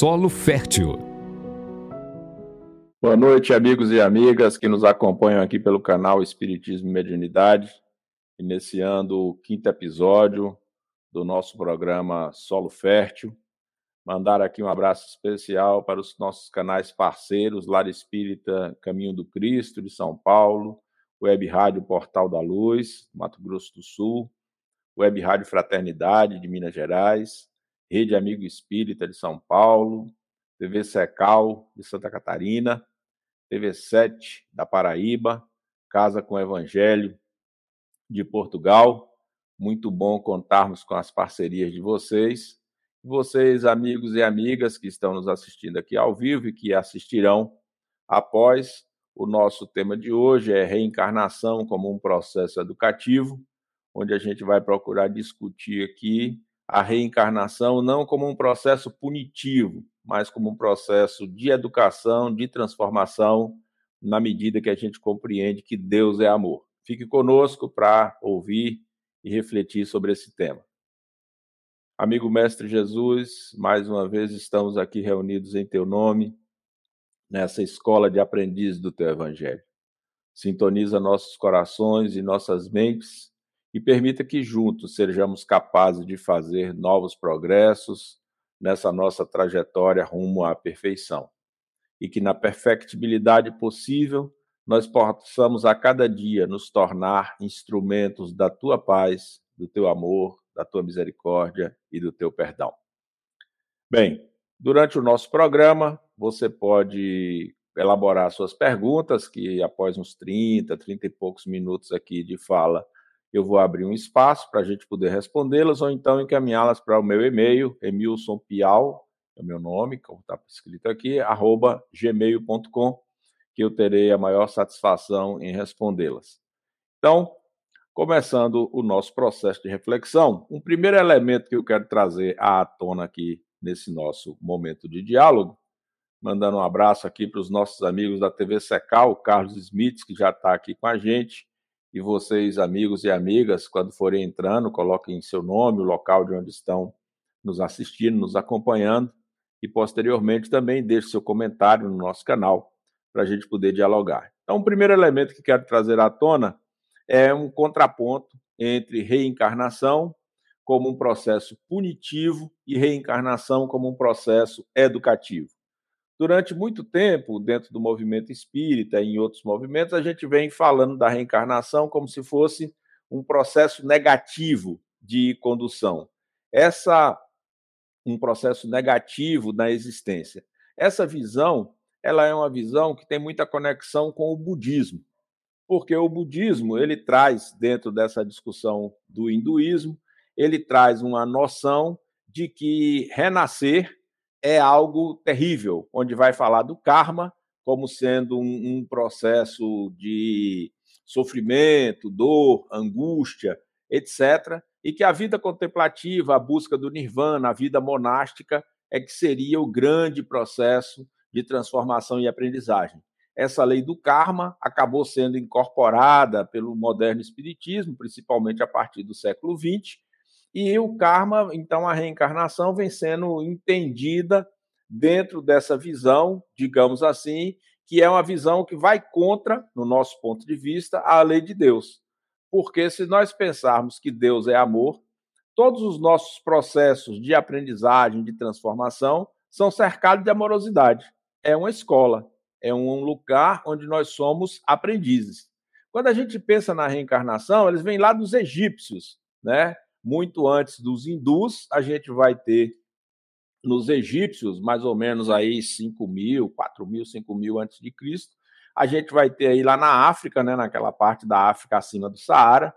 Solo Fértil. Boa noite, amigos e amigas que nos acompanham aqui pelo canal Espiritismo e Mediunidade, iniciando o quinto episódio do nosso programa Solo Fértil. Mandar aqui um abraço especial para os nossos canais parceiros, Lar Espírita Caminho do Cristo, de São Paulo, Web Rádio Portal da Luz, Mato Grosso do Sul, Web Rádio Fraternidade, de Minas Gerais, Rede Amigo Espírita, de São Paulo, TV Secal, de Santa Catarina, TV 7, da Paraíba, Casa com Evangelho, de Portugal. Muito bom contarmos com as parcerias de vocês vocês, amigos e amigas que estão nos assistindo aqui ao vivo e que assistirão após. O nosso tema de hoje é reencarnação como um processo educativo, onde a gente vai procurar discutir aqui a reencarnação não como um processo punitivo, mas como um processo de educação, de transformação, na medida que a gente compreende que Deus é amor. Fique conosco para ouvir e refletir sobre esse tema. Amigo Mestre Jesus, mais uma vez estamos aqui reunidos em Teu nome, nessa escola de aprendiz do Teu Evangelho. Sintoniza nossos corações e nossas mentes e permita que juntos sejamos capazes de fazer novos progressos nessa nossa trajetória rumo à perfeição. E que na perfectibilidade possível nós possamos a cada dia nos tornar instrumentos da tua paz, do teu amor, da tua misericórdia e do teu perdão. Bem, durante o nosso programa, você pode elaborar suas perguntas, que após uns 30, 30 e poucos minutos aqui de fala, eu vou abrir um espaço para a gente poder respondê-las, ou então encaminhá-las para o meu e-mail, emilsonpial, é o meu nome, como está escrito aqui, arroba gmail.com, que eu terei a maior satisfação em respondê-las. Então, começando o nosso processo de reflexão. Um primeiro elemento que eu quero trazer à tona aqui nesse nosso momento de diálogo, mandando um abraço aqui para os nossos amigos da TV Secal, Carlos Smith, que já está aqui com a gente, e vocês, amigos e amigas, quando forem entrando, coloquem seu nome, o local de onde estão nos assistindo, nos acompanhando, e posteriormente também deixe seu comentário no nosso canal, para a gente poder dialogar. Então, o primeiro elemento que quero trazer à tona é um contraponto entre reencarnação como um processo punitivo e reencarnação como um processo educativo. Durante muito tempo, dentro do movimento espírita e em outros movimentos, a gente vem falando da reencarnação como se fosse um processo negativo de condução. Essa um processo negativo na existência. Essa visão, ela é uma visão que tem muita conexão com o budismo porque o budismo ele traz dentro dessa discussão do hinduísmo, ele traz uma noção de que renascer é algo terrível, onde vai falar do karma como sendo um, um processo de sofrimento, dor, angústia, etc., e que a vida contemplativa, a busca do nirvana, a vida monástica é que seria o grande processo de transformação e aprendizagem essa lei do karma acabou sendo incorporada pelo moderno espiritismo, principalmente a partir do século XX, e o karma, então a reencarnação, vem sendo entendida dentro dessa visão, digamos assim, que é uma visão que vai contra, no nosso ponto de vista, a lei de Deus. Porque se nós pensarmos que Deus é amor, todos os nossos processos de aprendizagem, de transformação, são cercados de amorosidade. É uma escola é um lugar onde nós somos aprendizes. Quando a gente pensa na reencarnação, eles vêm lá dos egípcios, né? Muito antes dos hindus, a gente vai ter nos egípcios, mais ou menos aí 5 mil, 4 mil, 5 mil antes de Cristo. A gente vai ter aí lá na África, né, naquela parte da África acima do Saara,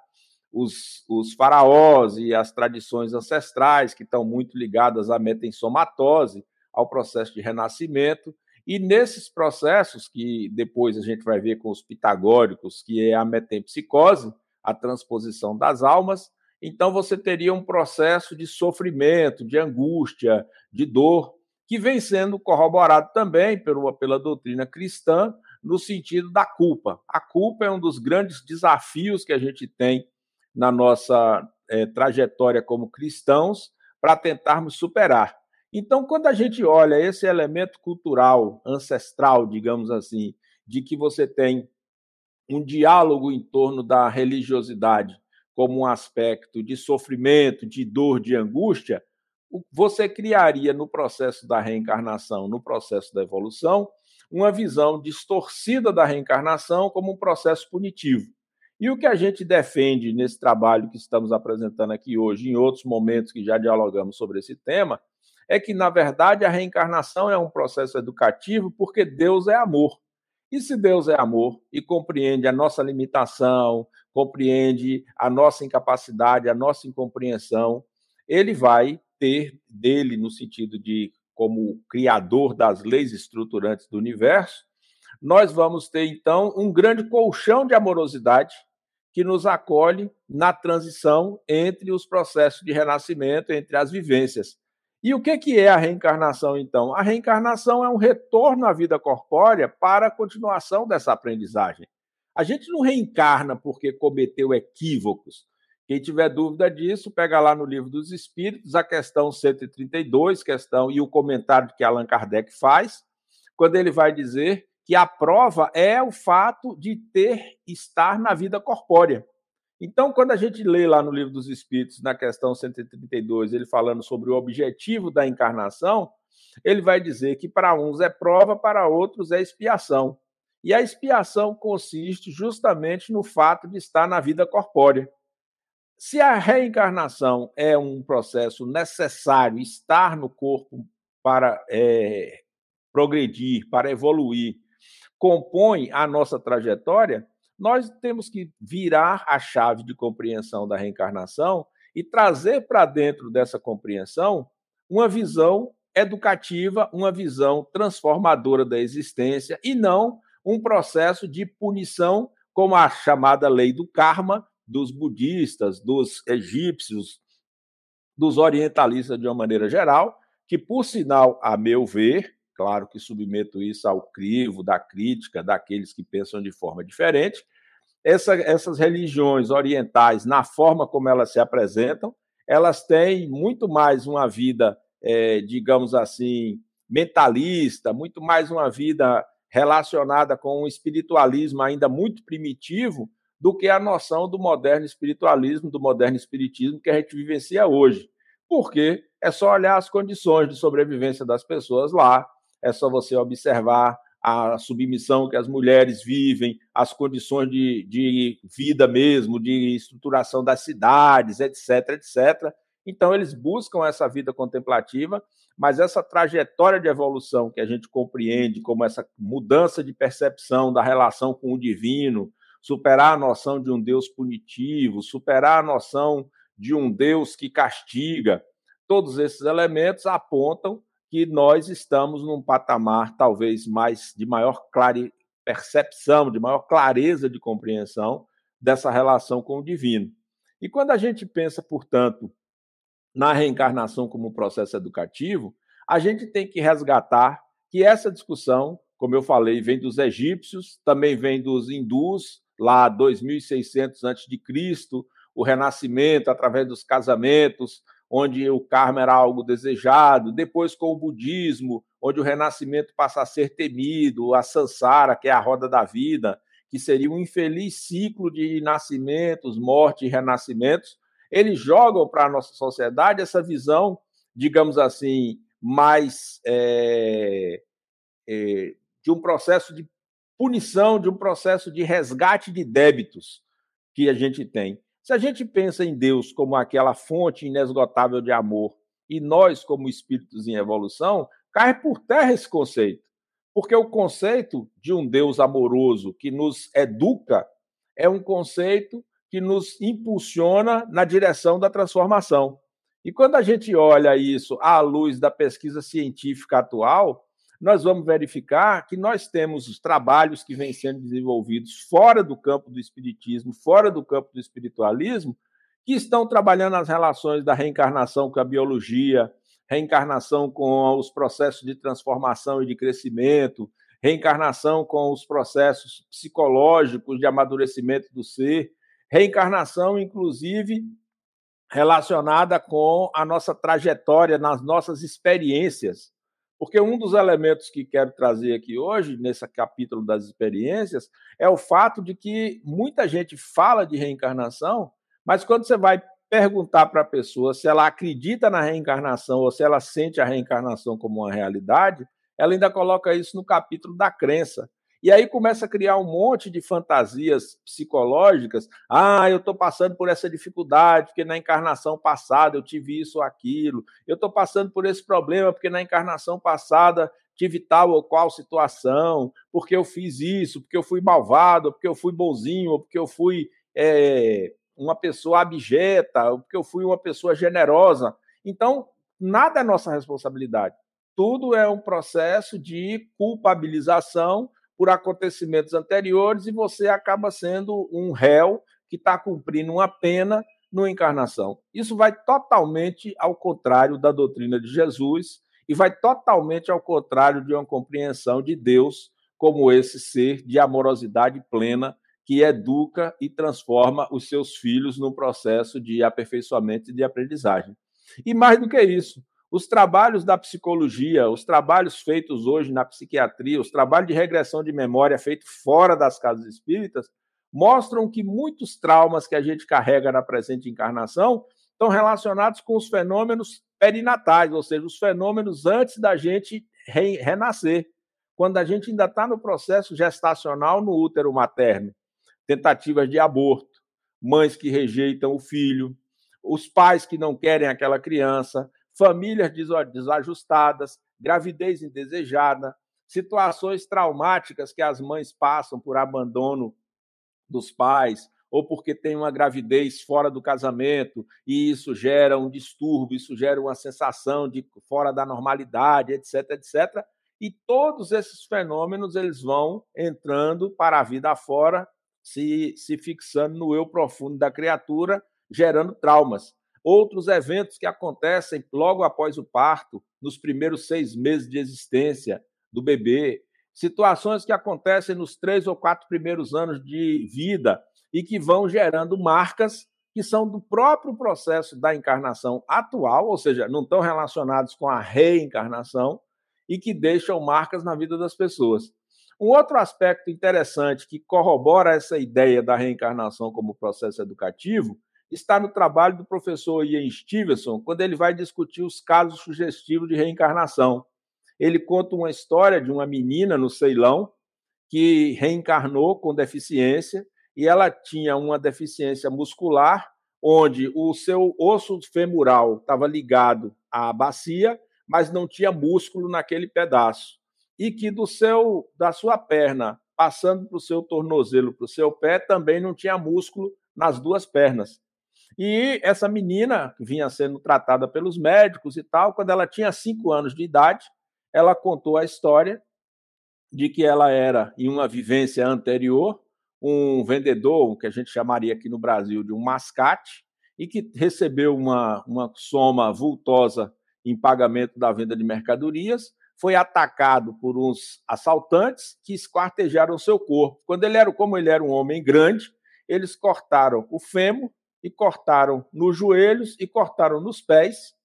os, os faraós e as tradições ancestrais que estão muito ligadas à metensomatose, ao processo de renascimento. E nesses processos, que depois a gente vai ver com os pitagóricos, que é a metempsicose, a transposição das almas, então você teria um processo de sofrimento, de angústia, de dor, que vem sendo corroborado também pela, pela doutrina cristã, no sentido da culpa. A culpa é um dos grandes desafios que a gente tem na nossa é, trajetória como cristãos para tentarmos superar. Então, quando a gente olha esse elemento cultural, ancestral, digamos assim, de que você tem um diálogo em torno da religiosidade como um aspecto de sofrimento, de dor, de angústia, você criaria no processo da reencarnação, no processo da evolução, uma visão distorcida da reencarnação como um processo punitivo. E o que a gente defende nesse trabalho que estamos apresentando aqui hoje, em outros momentos que já dialogamos sobre esse tema, é que, na verdade, a reencarnação é um processo educativo porque Deus é amor. E se Deus é amor e compreende a nossa limitação, compreende a nossa incapacidade, a nossa incompreensão, ele vai ter dele, no sentido de como criador das leis estruturantes do universo, nós vamos ter então um grande colchão de amorosidade que nos acolhe na transição entre os processos de renascimento, entre as vivências. E o que é a reencarnação, então? A reencarnação é um retorno à vida corpórea para a continuação dessa aprendizagem. A gente não reencarna porque cometeu equívocos. Quem tiver dúvida disso, pega lá no Livro dos Espíritos, a questão 132, questão e o comentário que Allan Kardec faz, quando ele vai dizer que a prova é o fato de ter estar na vida corpórea. Então, quando a gente lê lá no Livro dos Espíritos, na questão 132, ele falando sobre o objetivo da encarnação, ele vai dizer que para uns é prova, para outros é expiação. E a expiação consiste justamente no fato de estar na vida corpórea. Se a reencarnação é um processo necessário, estar no corpo para é, progredir, para evoluir, compõe a nossa trajetória, nós temos que virar a chave de compreensão da reencarnação e trazer para dentro dessa compreensão uma visão educativa, uma visão transformadora da existência e não um processo de punição, como a chamada lei do karma dos budistas, dos egípcios, dos orientalistas de uma maneira geral, que, por sinal, a meu ver, claro que submeto isso ao crivo da crítica daqueles que pensam de forma diferente, essa, essas religiões orientais, na forma como elas se apresentam, elas têm muito mais uma vida, é, digamos assim, mentalista, muito mais uma vida relacionada com um espiritualismo ainda muito primitivo do que a noção do moderno espiritualismo, do moderno espiritismo que a gente vivencia hoje. Porque é só olhar as condições de sobrevivência das pessoas lá, é só você observar a submissão que as mulheres vivem, as condições de, de vida mesmo, de estruturação das cidades, etc, etc. Então, eles buscam essa vida contemplativa mas essa trajetória de evolução que a gente compreende como essa mudança de percepção da relação com o divino, superar a noção de um Deus punitivo, superar a noção de um Deus que castiga, todos esses elementos apontam que nós estamos num patamar talvez mais de maior clare... percepção, de maior clareza de compreensão dessa relação com o divino. E quando a gente pensa, portanto, na reencarnação como processo educativo, a gente tem que resgatar que essa discussão, como eu falei, vem dos egípcios, também vem dos hindus, lá 2600 antes de Cristo, o renascimento através dos casamentos, onde o karma era algo desejado, depois com o budismo, onde o renascimento passa a ser temido, a sansara, que é a roda da vida, que seria um infeliz ciclo de nascimentos, morte e renascimentos, eles jogam para a nossa sociedade essa visão, digamos assim, mais é, é, de um processo de punição, de um processo de resgate de débitos que a gente tem. Se a gente pensa em Deus como aquela fonte inesgotável de amor e nós como espíritos em evolução, cai por terra esse conceito. Porque o conceito de um Deus amoroso que nos educa é um conceito que nos impulsiona na direção da transformação. E quando a gente olha isso à luz da pesquisa científica atual, nós vamos verificar que nós temos os trabalhos que vêm sendo desenvolvidos fora do campo do espiritismo, fora do campo do espiritualismo, que estão trabalhando as relações da reencarnação com a biologia, reencarnação com os processos de transformação e de crescimento, reencarnação com os processos psicológicos de amadurecimento do ser, reencarnação, inclusive, relacionada com a nossa trajetória, nas nossas experiências. Porque um dos elementos que quero trazer aqui hoje, nesse capítulo das experiências, é o fato de que muita gente fala de reencarnação, mas quando você vai perguntar para a pessoa se ela acredita na reencarnação ou se ela sente a reencarnação como uma realidade, ela ainda coloca isso no capítulo da crença. E aí começa a criar um monte de fantasias psicológicas. Ah, eu estou passando por essa dificuldade, porque na encarnação passada eu tive isso ou aquilo. Eu estou passando por esse problema, porque na encarnação passada tive tal ou qual situação, porque eu fiz isso, porque eu fui malvado, porque eu fui bonzinho, porque eu fui é, uma pessoa abjeta, porque eu fui uma pessoa generosa. Então, nada é nossa responsabilidade. Tudo é um processo de culpabilização por acontecimentos anteriores e você acaba sendo um réu que está cumprindo uma pena no encarnação. Isso vai totalmente ao contrário da doutrina de Jesus e vai totalmente ao contrário de uma compreensão de Deus como esse ser de amorosidade plena que educa e transforma os seus filhos no processo de aperfeiçoamento e de aprendizagem. E mais do que isso, os trabalhos da psicologia, os trabalhos feitos hoje na psiquiatria, os trabalhos de regressão de memória feitos fora das casas espíritas, mostram que muitos traumas que a gente carrega na presente encarnação estão relacionados com os fenômenos perinatais, ou seja, os fenômenos antes da gente re renascer, quando a gente ainda está no processo gestacional no útero materno. Tentativas de aborto, mães que rejeitam o filho, os pais que não querem aquela criança, famílias desajustadas, gravidez indesejada, situações traumáticas que as mães passam por abandono dos pais ou porque tem uma gravidez fora do casamento e isso gera um distúrbio, isso gera uma sensação de fora da normalidade, etc, etc. E todos esses fenômenos eles vão entrando para a vida afora, se, se fixando no eu profundo da criatura, gerando traumas outros eventos que acontecem logo após o parto, nos primeiros seis meses de existência do bebê, situações que acontecem nos três ou quatro primeiros anos de vida e que vão gerando marcas que são do próprio processo da encarnação atual, ou seja, não estão relacionados com a reencarnação e que deixam marcas na vida das pessoas. Um outro aspecto interessante que corrobora essa ideia da reencarnação como processo educativo está no trabalho do professor Ian Stevenson, quando ele vai discutir os casos sugestivos de reencarnação. Ele conta uma história de uma menina no Ceilão que reencarnou com deficiência e ela tinha uma deficiência muscular, onde o seu osso femoral estava ligado à bacia, mas não tinha músculo naquele pedaço. E que do seu da sua perna, passando para o seu tornozelo, para o seu pé, também não tinha músculo nas duas pernas. E essa menina vinha sendo tratada pelos médicos e tal. Quando ela tinha cinco anos de idade, ela contou a história de que ela era, em uma vivência anterior, um vendedor, o que a gente chamaria aqui no Brasil de um mascate, e que recebeu uma, uma soma vultosa em pagamento da venda de mercadorias, foi atacado por uns assaltantes que esquartejaram seu corpo. Quando ele era, como ele era um homem grande, eles cortaram o fêmur e cortaram nos joelhos e cortaram nos pés,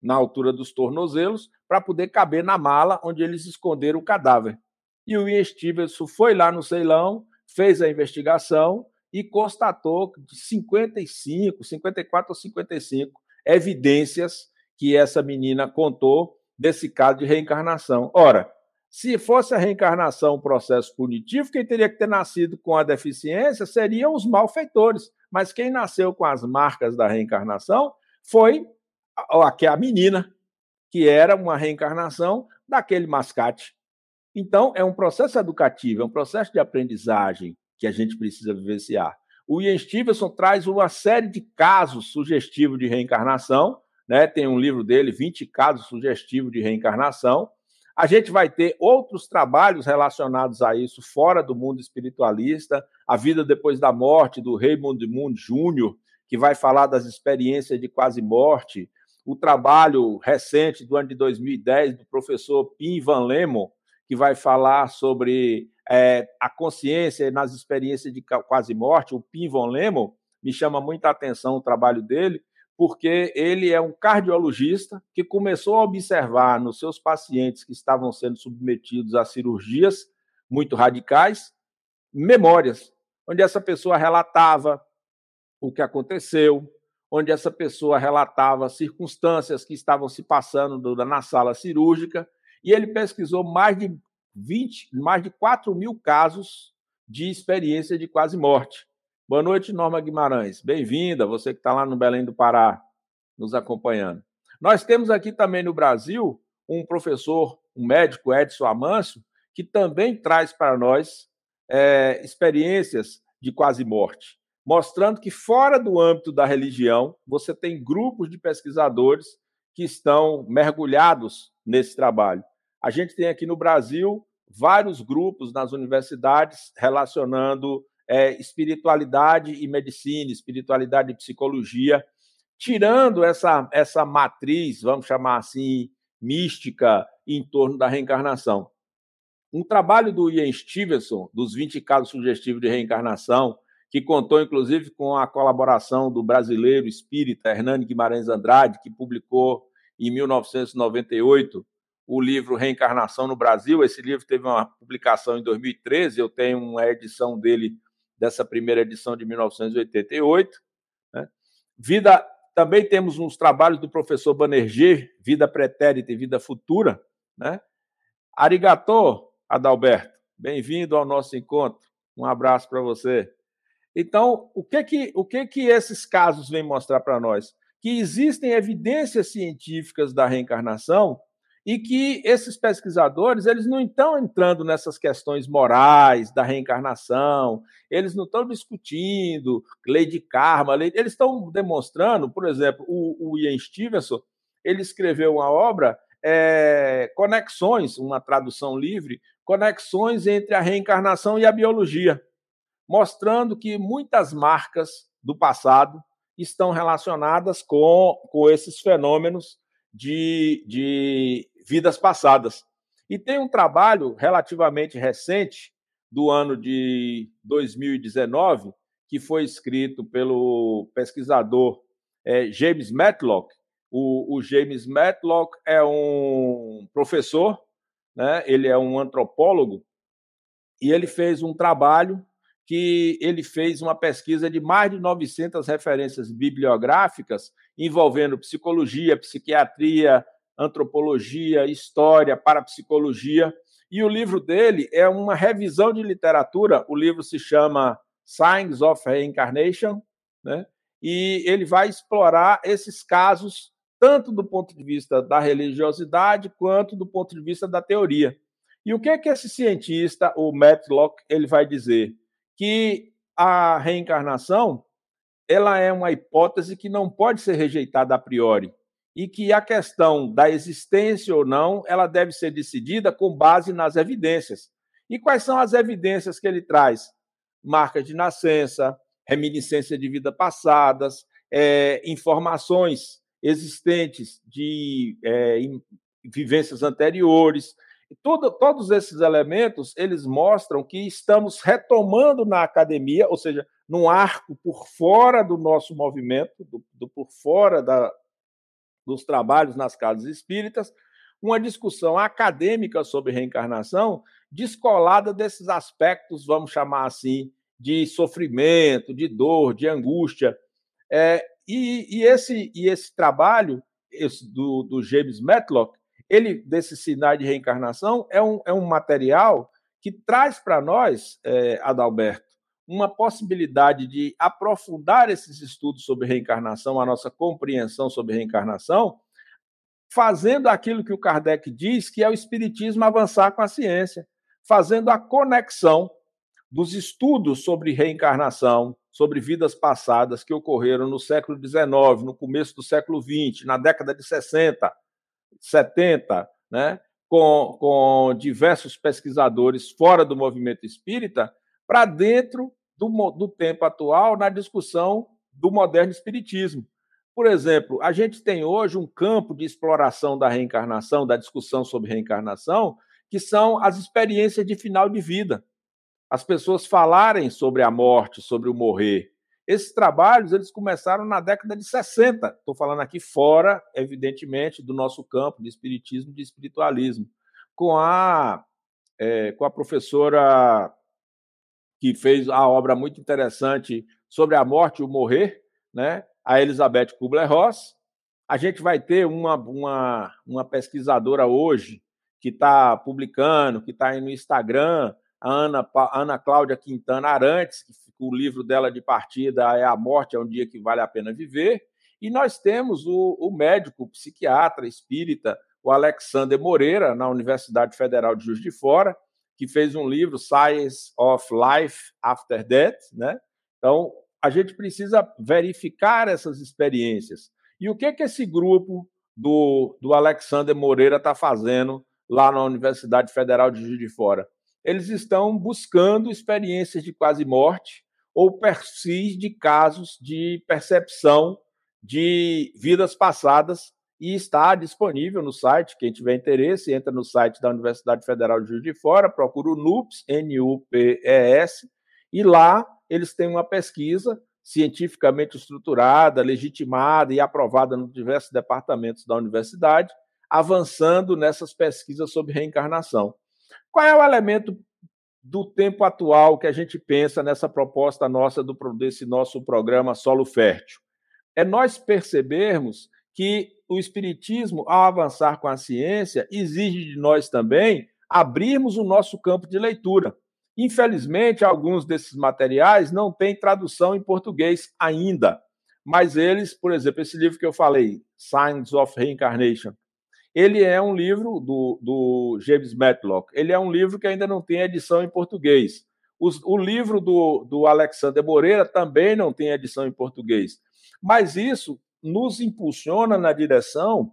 na altura dos tornozelos, para poder caber na mala onde eles esconderam o cadáver. E o Ian Stevenson foi lá no Ceilão, fez a investigação e constatou 55, 54 ou 55 evidências que essa menina contou desse caso de reencarnação. Ora, se fosse a reencarnação um processo punitivo, quem teria que ter nascido com a deficiência seriam os malfeitores. Mas quem nasceu com as marcas da reencarnação foi a, a menina, que era uma reencarnação daquele mascate. Então, é um processo educativo, é um processo de aprendizagem que a gente precisa vivenciar. O Ian Stevenson traz uma série de casos sugestivos de reencarnação, né? tem um livro dele, 20 casos sugestivos de reencarnação, a gente vai ter outros trabalhos relacionados a isso fora do mundo espiritualista, a vida depois da morte do Raymond Moon Jr., que vai falar das experiências de quase morte, o trabalho recente do ano de 2010 do professor Pim Van Lemon, que vai falar sobre é, a consciência nas experiências de quase morte, o Pim Van Lemon, me chama muita atenção o trabalho dele, porque ele é um cardiologista que começou a observar nos seus pacientes que estavam sendo submetidos a cirurgias muito radicais memórias, onde essa pessoa relatava o que aconteceu, onde essa pessoa relatava circunstâncias que estavam se passando na sala cirúrgica, e ele pesquisou mais de 20, mais de 4 mil casos de experiência de quase morte. Boa noite, Norma Guimarães. Bem-vinda, você que está lá no Belém do Pará, nos acompanhando. Nós temos aqui também no Brasil um professor, um médico, Edson Amâncio, que também traz para nós é, experiências de quase morte mostrando que fora do âmbito da religião, você tem grupos de pesquisadores que estão mergulhados nesse trabalho. A gente tem aqui no Brasil vários grupos nas universidades relacionando é, espiritualidade e medicina, espiritualidade e psicologia, tirando essa, essa matriz, vamos chamar assim, mística em torno da reencarnação. Um trabalho do Ian Stevenson, dos 20 casos sugestivos de reencarnação, que contou inclusive com a colaboração do brasileiro espírita Hernani Guimarães Andrade, que publicou em 1998 o livro Reencarnação no Brasil. Esse livro teve uma publicação em 2013, eu tenho uma edição dele, dessa primeira edição de 1988. Né? Vida, também temos uns trabalhos do professor Banerjee, Vida Pretérita e Vida Futura. Né? Arigatô, Adalberto, bem-vindo ao nosso encontro. Um abraço para você. Então, o que que, o que, que esses casos vêm mostrar para nós? Que existem evidências científicas da reencarnação e que esses pesquisadores eles não estão entrando nessas questões morais da reencarnação, eles não estão discutindo lei de karma, lei, eles estão demonstrando, por exemplo, o, o Ian Stevenson ele escreveu uma obra é, Conexões, uma tradução livre, conexões entre a reencarnação e a biologia mostrando que muitas marcas do passado estão relacionadas com, com esses fenômenos de, de vidas passadas. E tem um trabalho relativamente recente, do ano de 2019, que foi escrito pelo pesquisador é, James Matlock. O, o, James Matlock é um professor, né? ele é um antropólogo, e ele fez um trabalho que ele fez uma pesquisa de mais de 900 referências bibliográficas envolvendo psicologia, psiquiatria, antropologia, história, parapsicologia. E o livro dele é uma revisão de literatura. O livro se chama Signs of Reincarnation, né? e ele vai explorar esses casos tanto do ponto de vista da religiosidade quanto do ponto de vista da teoria. E o que é que esse cientista, o Matlock, ele vai dizer? que a reencarnação ela é uma hipótese que não pode ser rejeitada a priori e que a questão da existência ou não ela deve ser decidida com base nas evidências. E quais são as evidências que ele traz? Marcas de nascença, reminiscência de vidas passadas, é, informações existentes de é, vivências anteriores, tudo, todos esses elementos eles mostram que estamos retomando na academia, ou seja, num arco por fora do nosso movimento, do, do por fora da, dos trabalhos nas casas espíritas, uma discussão acadêmica sobre reencarnação descolada desses aspectos, vamos chamar assim, de sofrimento, de dor, de angústia. É, e, e, esse, e esse trabalho esse do, do James Matlock ele desse sinal de reencarnação é um, é um material que traz para nós, é, Adalberto, uma possibilidade de aprofundar esses estudos sobre reencarnação, a nossa compreensão sobre reencarnação, fazendo aquilo que o Kardec diz que é o espiritismo avançar com a ciência, fazendo a conexão dos estudos sobre reencarnação, sobre vidas passadas que ocorreram no século XIX, no começo do século XX, na década de 60, 70, né, com, com diversos pesquisadores fora do movimento espírita, para dentro do, do tempo atual na discussão do moderno espiritismo. Por exemplo, a gente tem hoje um campo de exploração da reencarnação, da discussão sobre reencarnação, que são as experiências de final de vida. As pessoas falarem sobre a morte, sobre o morrer. Esses trabalhos eles começaram na década de 60. Estou falando aqui fora, evidentemente, do nosso campo de espiritismo, de espiritualismo, com a é, com a professora que fez a obra muito interessante sobre a morte e o morrer, né? A Elizabeth Kubler-Ross. A gente vai ter uma, uma, uma pesquisadora hoje que está publicando, que está aí no Instagram, a Ana, a Ana Cláudia Quintana Arantes, que o livro dela de partida é A Morte é um Dia que Vale a Pena Viver. E nós temos o, o médico, psiquiatra espírita, o Alexander Moreira, na Universidade Federal de Juiz de Fora, que fez um livro, Science of Life After Death. Né? Então, a gente precisa verificar essas experiências. E o que, que esse grupo do, do Alexander Moreira está fazendo lá na Universidade Federal de Juiz de Fora? Eles estão buscando experiências de quase morte ou perfis de casos de percepção de vidas passadas e está disponível no site. Quem tiver interesse, entra no site da Universidade Federal de Juiz de Fora, procura o NUPES, N-U-P-E-S, e lá eles têm uma pesquisa cientificamente estruturada, legitimada e aprovada nos diversos departamentos da universidade, avançando nessas pesquisas sobre reencarnação. Qual é o elemento do tempo atual que a gente pensa nessa proposta nossa do, desse nosso programa Solo Fértil? É nós percebermos que o Espiritismo, ao avançar com a ciência, exige de nós também abrirmos o nosso campo de leitura. Infelizmente, alguns desses materiais não têm tradução em português ainda, mas eles, por exemplo, esse livro que eu falei, Signs of Reincarnation, ele é um livro do, do James Matlock. Ele é um livro que ainda não tem edição em português. o livro do, do Alexander Moreira também não tem edição em português. Mas isso nos impulsiona na direção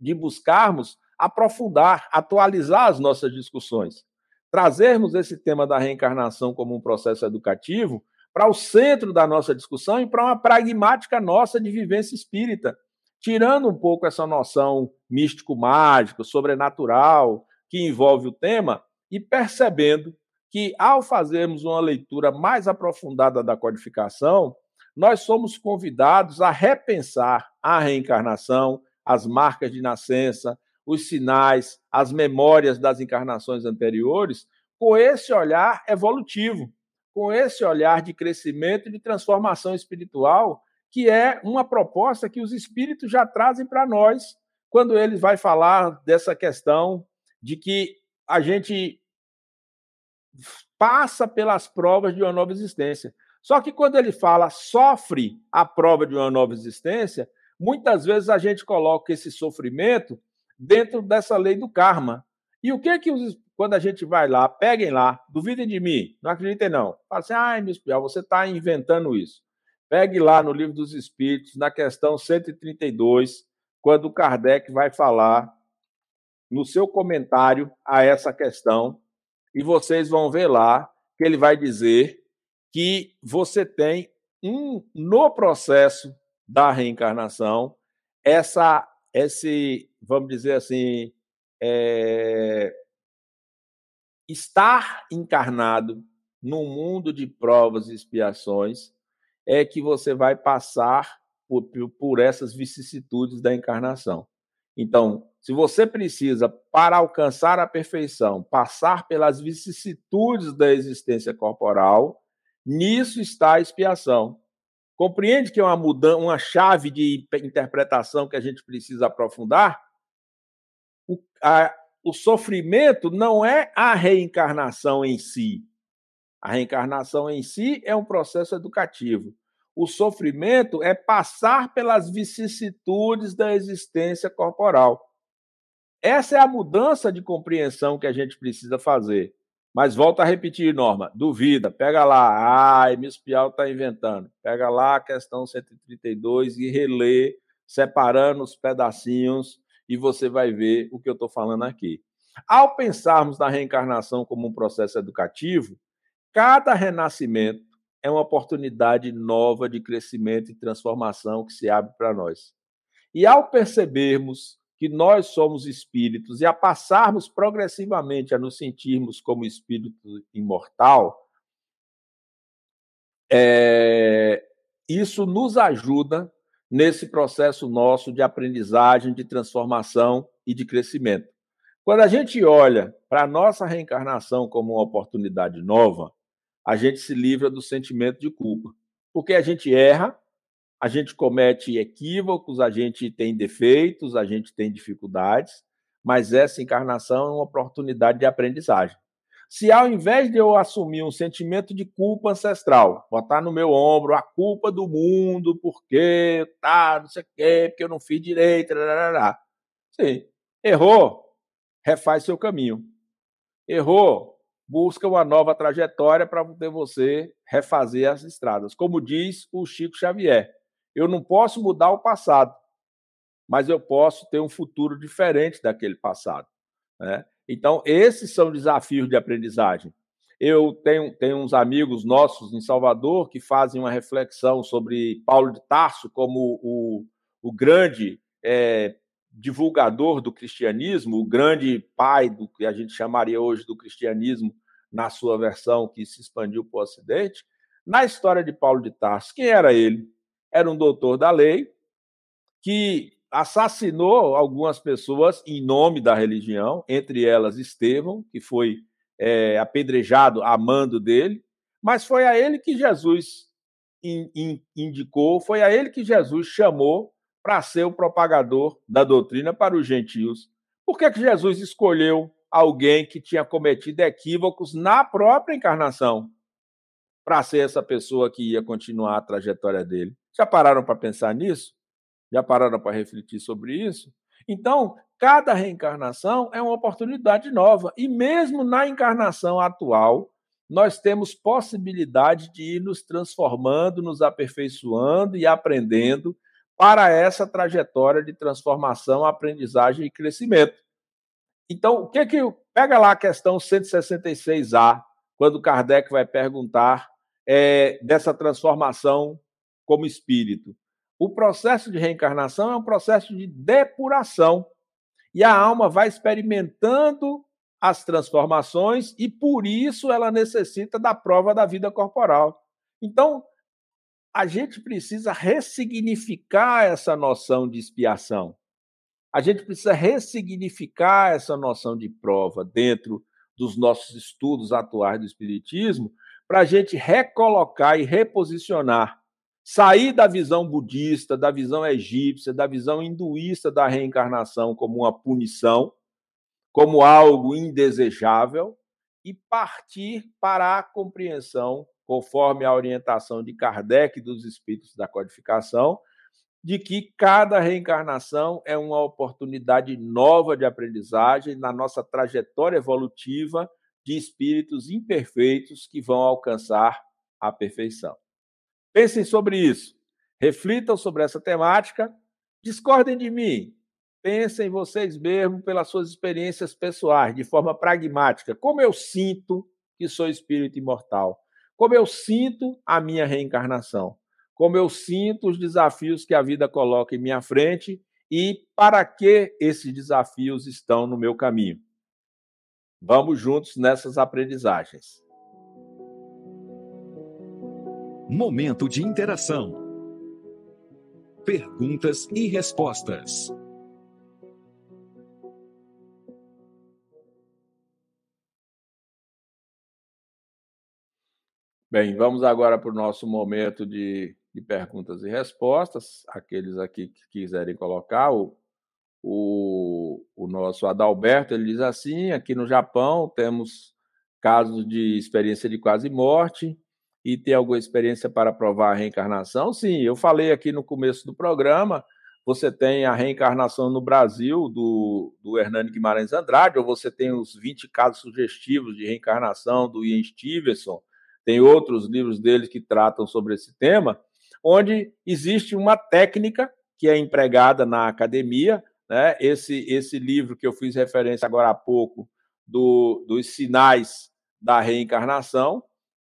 de buscarmos aprofundar, atualizar as nossas discussões, trazermos esse tema da reencarnação como um processo educativo para o centro da nossa discussão e para uma pragmática nossa de vivência espírita tirando um pouco essa noção místico-mágico, sobrenatural, que envolve o tema, e percebendo que, ao fazermos uma leitura mais aprofundada da codificação, nós somos convidados a repensar a reencarnação, as marcas de nascença, os sinais, as memórias das encarnações anteriores, com esse olhar evolutivo, com esse olhar de crescimento e de transformação espiritual que é uma proposta que os espíritos já trazem para nós quando eles vai falar dessa questão de que a gente passa pelas provas de uma nova existência. Só que quando ele fala sofre a prova de uma nova existência, muitas vezes a gente coloca esse sofrimento dentro dessa lei do karma. E o que que os, quando a gente vai lá, peguem lá, duvidem de mim, não acreditem não. Fala assim, ai, meu espial, você está inventando isso. Pegue lá no Livro dos Espíritos, na questão 132, quando Kardec vai falar no seu comentário a essa questão, e vocês vão ver lá que ele vai dizer que você tem um no processo da reencarnação essa esse vamos dizer assim é, estar encarnado num mundo de provas e expiações é que você vai passar por, por essas vicissitudes da encarnação. Então, se você precisa, para alcançar a perfeição, passar pelas vicissitudes da existência corporal, nisso está a expiação. Compreende que é uma mudança, uma chave de interpretação que a gente precisa aprofundar? O, a, o sofrimento não é a reencarnação em si, a reencarnação em si é um processo educativo. O sofrimento é passar pelas vicissitudes da existência corporal. Essa é a mudança de compreensão que a gente precisa fazer. Mas volta a repetir, Norma, duvida, pega lá, ai, Miss Pial está inventando. Pega lá a questão 132 e relê, separando os pedacinhos, e você vai ver o que eu estou falando aqui. Ao pensarmos na reencarnação como um processo educativo, Cada renascimento é uma oportunidade nova de crescimento e transformação que se abre para nós. E ao percebermos que nós somos espíritos e a passarmos progressivamente a nos sentirmos como espírito imortal, é, isso nos ajuda nesse processo nosso de aprendizagem, de transformação e de crescimento. Quando a gente olha para a nossa reencarnação como uma oportunidade nova, a gente se livra do sentimento de culpa. Porque a gente erra, a gente comete equívocos, a gente tem defeitos, a gente tem dificuldades, mas essa encarnação é uma oportunidade de aprendizagem. Se ao invés de eu assumir um sentimento de culpa ancestral, botar no meu ombro a culpa do mundo, porque tá, não sei o quê, porque eu não fiz direito, lá, sim, errou, refaz seu caminho. Errou, busca uma nova trajetória para poder você refazer as estradas. Como diz o Chico Xavier, eu não posso mudar o passado, mas eu posso ter um futuro diferente daquele passado. Né? Então, esses são desafios de aprendizagem. Eu tenho, tenho uns amigos nossos em Salvador que fazem uma reflexão sobre Paulo de Tarso como o, o grande é, divulgador do cristianismo, o grande pai do que a gente chamaria hoje do cristianismo, na sua versão que se expandiu para o Ocidente. Na história de Paulo de Tarso, quem era ele? Era um doutor da lei que assassinou algumas pessoas em nome da religião, entre elas Estevão, que foi é, apedrejado a mando dele, mas foi a ele que Jesus in, in, indicou, foi a ele que Jesus chamou para ser o propagador da doutrina para os gentios. Por que, que Jesus escolheu alguém que tinha cometido equívocos na própria encarnação para ser essa pessoa que ia continuar a trajetória dele? Já pararam para pensar nisso? Já pararam para refletir sobre isso? Então, cada reencarnação é uma oportunidade nova. E mesmo na encarnação atual, nós temos possibilidade de ir nos transformando, nos aperfeiçoando e aprendendo para essa trajetória de transformação, aprendizagem e crescimento. Então, o que que pega lá a questão 166A, quando Kardec vai perguntar é, dessa transformação como espírito. O processo de reencarnação é um processo de depuração. E a alma vai experimentando as transformações e por isso ela necessita da prova da vida corporal. Então, a gente precisa ressignificar essa noção de expiação. A gente precisa ressignificar essa noção de prova dentro dos nossos estudos atuais do Espiritismo, para a gente recolocar e reposicionar, sair da visão budista, da visão egípcia, da visão hinduísta da reencarnação como uma punição, como algo indesejável, e partir para a compreensão, conforme a orientação de Kardec dos espíritos da codificação, de que cada reencarnação é uma oportunidade nova de aprendizagem na nossa trajetória evolutiva de espíritos imperfeitos que vão alcançar a perfeição. Pensem sobre isso, reflitam sobre essa temática, discordem de mim, pensem vocês mesmos pelas suas experiências pessoais, de forma pragmática. Como eu sinto que sou espírito imortal? Como eu sinto a minha reencarnação? como eu sinto os desafios que a vida coloca em minha frente e para que esses desafios estão no meu caminho. Vamos juntos nessas aprendizagens. Momento de interação. Perguntas e respostas. Bem, vamos agora para o nosso momento de de perguntas e respostas. Aqueles aqui que quiserem colocar, o, o, o nosso Adalberto ele diz assim: aqui no Japão temos casos de experiência de quase morte e tem alguma experiência para provar a reencarnação? Sim, eu falei aqui no começo do programa. Você tem a reencarnação no Brasil do, do Hernani Guimarães Andrade, ou você tem os 20 casos sugestivos de reencarnação do Ian Stevenson, tem outros livros dele que tratam sobre esse tema onde existe uma técnica que é empregada na academia. Né? Esse, esse livro que eu fiz referência agora há pouco, do, dos sinais da reencarnação,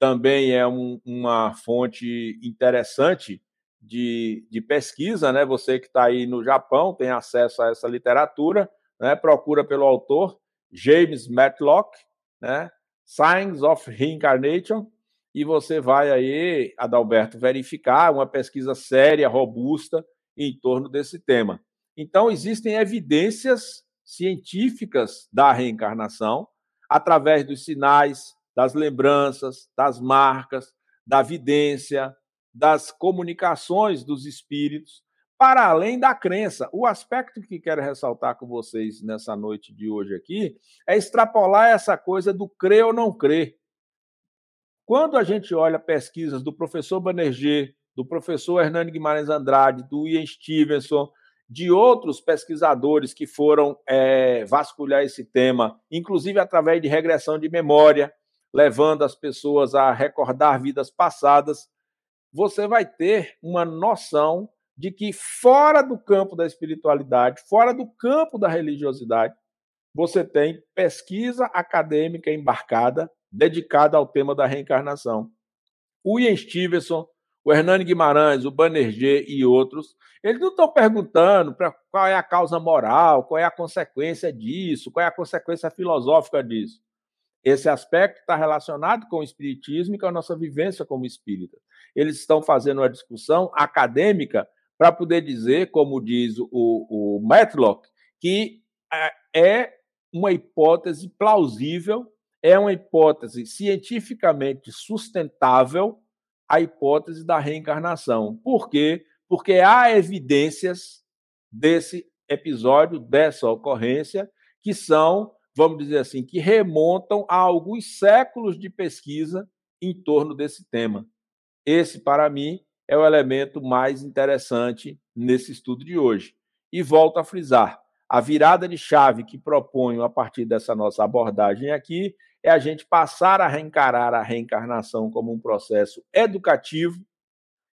também é um, uma fonte interessante de, de pesquisa. Né? Você que está aí no Japão tem acesso a essa literatura, né? procura pelo autor James Matlock, né? Signs of Reincarnation, e você vai aí, Adalberto, verificar uma pesquisa séria, robusta em torno desse tema. Então, existem evidências científicas da reencarnação através dos sinais, das lembranças, das marcas, da vidência, das comunicações dos espíritos, para além da crença. O aspecto que quero ressaltar com vocês nessa noite de hoje aqui é extrapolar essa coisa do crer ou não crer. Quando a gente olha pesquisas do professor Banerjee, do professor Hernani Guimarães Andrade, do Ian Stevenson, de outros pesquisadores que foram é, vasculhar esse tema, inclusive através de regressão de memória, levando as pessoas a recordar vidas passadas, você vai ter uma noção de que fora do campo da espiritualidade, fora do campo da religiosidade, você tem pesquisa acadêmica embarcada dedicada ao tema da reencarnação. O Ian Stevenson, o Hernani Guimarães, o Banerjee e outros, eles não estão perguntando qual é a causa moral, qual é a consequência disso, qual é a consequência filosófica disso. Esse aspecto está relacionado com o espiritismo e com a nossa vivência como espírita. Eles estão fazendo uma discussão acadêmica para poder dizer, como diz o, o Matlock, que é, é uma hipótese plausível é uma hipótese cientificamente sustentável a hipótese da reencarnação. Por quê? Porque há evidências desse episódio, dessa ocorrência, que são, vamos dizer assim, que remontam a alguns séculos de pesquisa em torno desse tema. Esse, para mim, é o elemento mais interessante nesse estudo de hoje. E volto a frisar: a virada de chave que proponho a partir dessa nossa abordagem aqui é a gente passar a reencarar a reencarnação como um processo educativo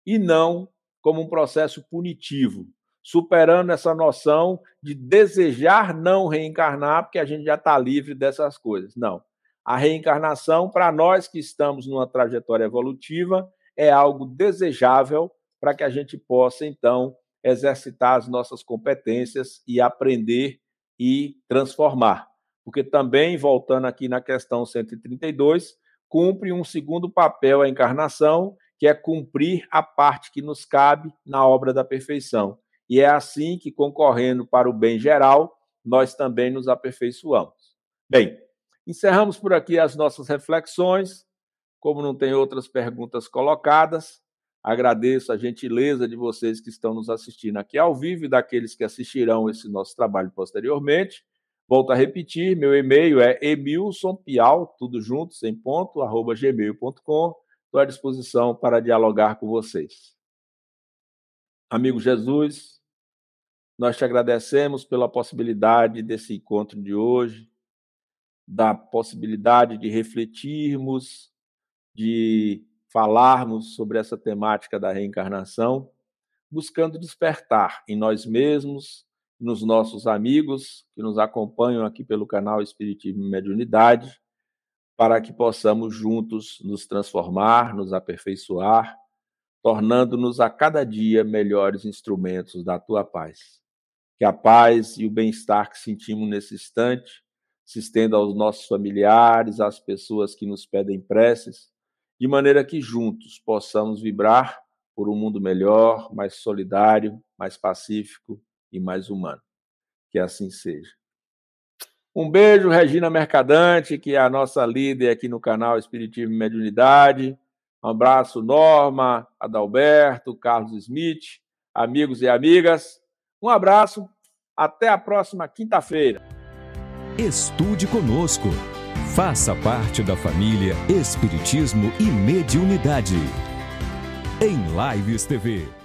e não como um processo punitivo, superando essa noção de desejar não reencarnar porque a gente já está livre dessas coisas. Não. A reencarnação, para nós que estamos numa trajetória evolutiva, é algo desejável para que a gente possa, então, exercitar as nossas competências e aprender e transformar porque também, voltando aqui na questão 132, cumpre um segundo papel a encarnação, que é cumprir a parte que nos cabe na obra da perfeição. E é assim que, concorrendo para o bem geral, nós também nos aperfeiçoamos. Bem, encerramos por aqui as nossas reflexões. Como não tem outras perguntas colocadas, agradeço a gentileza de vocês que estão nos assistindo aqui ao vivo e daqueles que assistirão esse nosso trabalho posteriormente. Volto a repetir, meu e-mail é emilsonpial, tudo junto, sem ponto, arroba gmail.com. Estou à disposição para dialogar com vocês. Amigo Jesus, nós te agradecemos pela possibilidade desse encontro de hoje, da possibilidade de refletirmos, de falarmos sobre essa temática da reencarnação, buscando despertar em nós mesmos nos nossos amigos que nos acompanham aqui pelo canal Espiritismo e Mediunidade, para que possamos juntos nos transformar, nos aperfeiçoar, tornando-nos a cada dia melhores instrumentos da tua paz. Que a paz e o bem-estar que sentimos nesse instante se estenda aos nossos familiares, às pessoas que nos pedem preces, de maneira que juntos possamos vibrar por um mundo melhor, mais solidário, mais pacífico e mais humano. Que assim seja. Um beijo, Regina Mercadante, que é a nossa líder aqui no canal Espiritismo e Mediunidade. Um abraço, Norma, Adalberto, Carlos Smith, amigos e amigas. Um abraço, até a próxima quinta-feira. Estude conosco. Faça parte da família Espiritismo e Mediunidade. Em Lives TV.